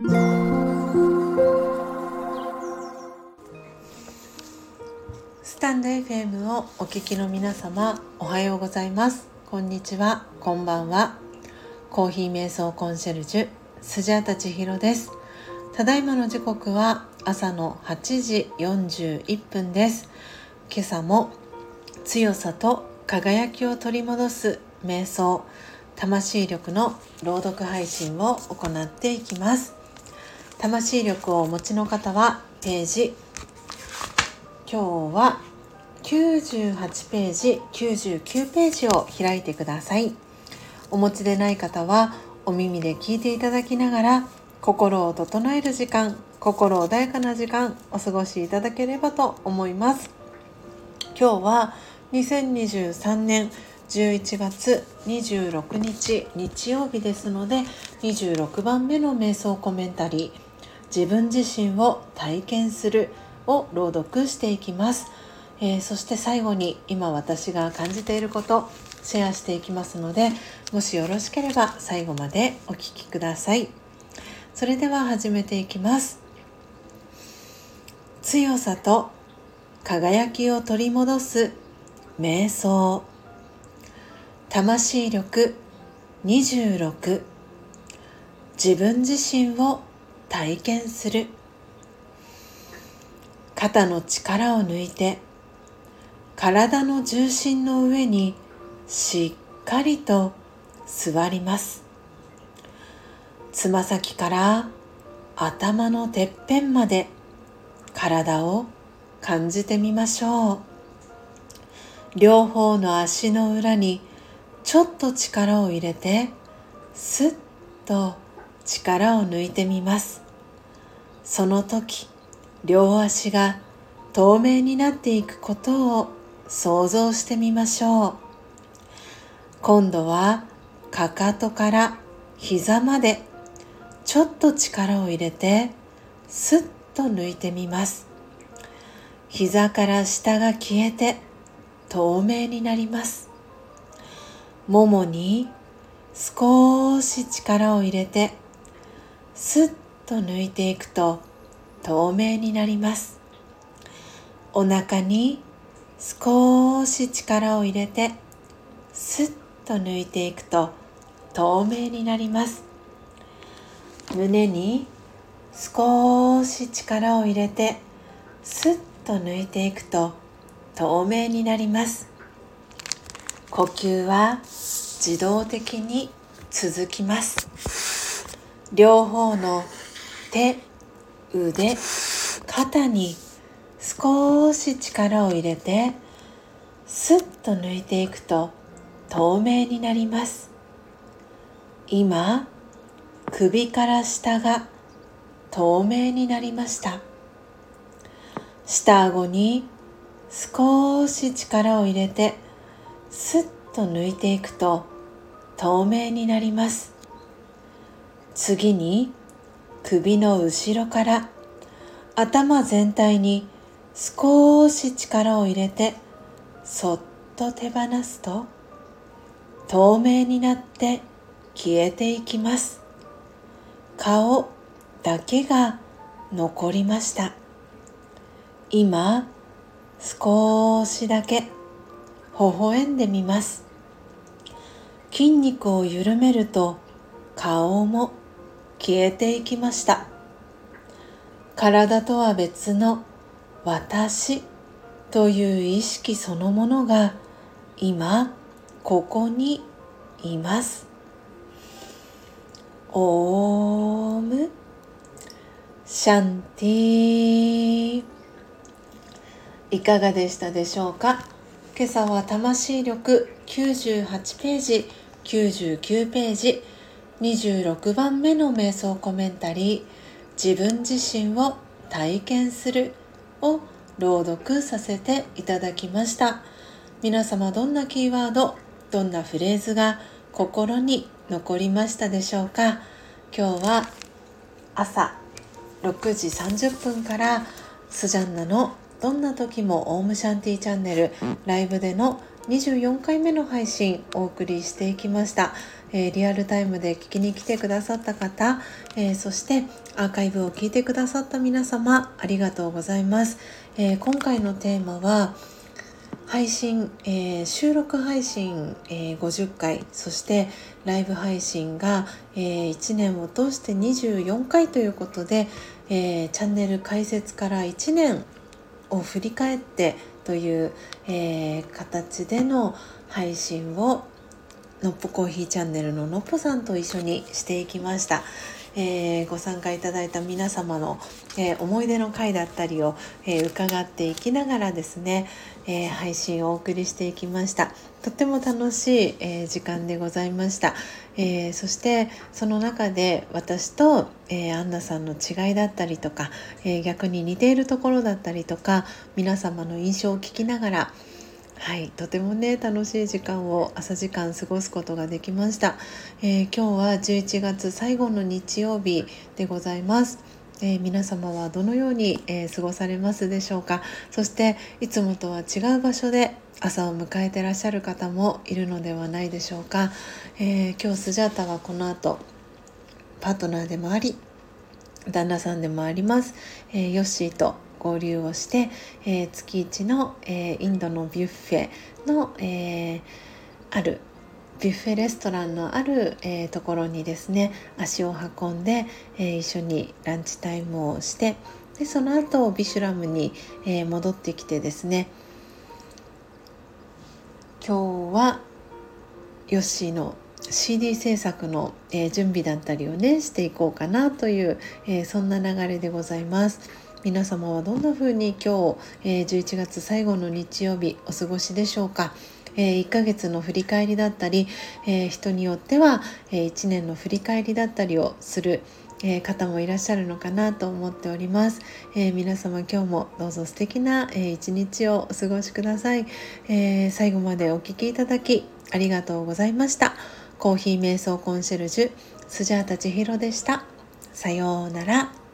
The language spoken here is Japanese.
スタンド FM をお聞きの皆様おはようございます。こんにちは。こんばんは。コーヒー瞑想コンシェルジュスジャタチヒロです。ただいまの時刻は朝の8時41分です。今朝も強さと輝きを取り戻す瞑想魂力の朗読配信を行っていきます。魂力をお持ちの方はページ。今日は98ページ99ページを開いてください。お持ちでない方はお耳で聞いていただきながら心を整える時間心穏やかな時間お過ごしいただければと思います。今日は2023年11月26日日曜日ですので26番目の瞑想コメンタリー。自分自身を体験するを朗読していきます、えー、そして最後に今私が感じていることシェアしていきますのでもしよろしければ最後までお聴きください。それでは始めていきます。強さと輝きを取り戻す瞑想。魂力26自分自身を体験する。肩の力を抜いて体の重心の上にしっかりと座ります。つま先から頭のてっぺんまで体を感じてみましょう。両方の足の裏にちょっと力を入れてスッと力を抜いてみます。その時両足が透明になっていくことを想像してみましょう。今度はかかとから膝までちょっと力を入れてスッと抜いてみます。膝から下が消えて透明になります。ももに少し力を入れてスッと抜いていくと透明になります。お腹に少し力を入れてスッと抜いていくと透明になります。胸に少し力を入れてスッと抜いていくと透明になります。呼吸は自動的に続きます。両方の手腕肩に少し力を入れてスッと抜いていくと透明になります。今首から下が透明になりました。下顎に少し力を入れてスッと抜いていくと透明になります。次に首の後ろから頭全体に少し力を入れてそっと手放すと透明になって消えていきます。顔だけが残りました。今少しだけ微笑んでみます。筋肉を緩めると顔も消えていきました。体とは別の私という意識そのものが今ここにいます。オーム。シャンティー。いかがでしたでしょうか？今朝は魂力98ページ99ページ。26番目の瞑想コメンタリー自分自身を体験するを朗読させていただきました。皆様どんなキーワードどんなフレーズが心に残りましたでしょうか？今日は朝6時30分からスジャンナのどんな時もオウムシャンティチャンネルライブでの24回目の配信お送りしていきました、えー、リアルタイムで聞きに来てくださった方、えー、そしてアーカイブを聞いてくださった皆様ありがとうございます、えー、今回のテーマは配信、えー、収録配信、えー、50回そしてライブ配信が、えー、1年を通して24回ということで、えー、チャンネル開設から1年を振り返ってという、えー、形での配信をのっぽコーヒーチャンネルののっぽさんと一緒にしていきました。えー、ご参加いただいた皆様の、えー、思い出の回だったりを、え、伺っていきながらですね、え配信をお送りしていきました。とっても楽しい、え時間でございました、えそしてその中で私と、えアンナさんの違いだったりとか、え逆に似ているところだったりとか皆様の印象を聞きながらはいとてもね楽しい時間を朝時間過ごすことができました、えー、今日は11月最後の日曜日でございます、えー、皆様はどのように、えー、過ごされますでしょうか。そしていつもとは違う場所で朝を迎えてらっしゃる方もいるのではないでしょうか、え今日スジャータはこの後パートナーでもあり旦那さんでもあります、えヨッシーと合流をして、えー、月一の、えー、インドのビュッフェの、えー、あるビュッフェレストランのある、えー、ところにですね足を運んで、えー、一緒にランチタイムをしてでその後ビシュラムに、えー、戻ってきてですね今日はヨッシーの CD 制作の、えー、準備だったりをねしていこうかなという、えー、そんな流れでございます。皆様はどんな風に今日、えー、11月最後の日曜日お過ごしでしょうか。え、1ヶ月の振り返りだったり、え、人によっては、え、1年の振り返りだったりをする、え、方もいらっしゃるのかなと思っております、え、皆様今日もどうぞ素敵な、えー、一日をお過ごしください、え最後までお聴きいただきありがとうございましたコーヒー瞑想コンシェルジュスジャータ千尋でした。さようなら。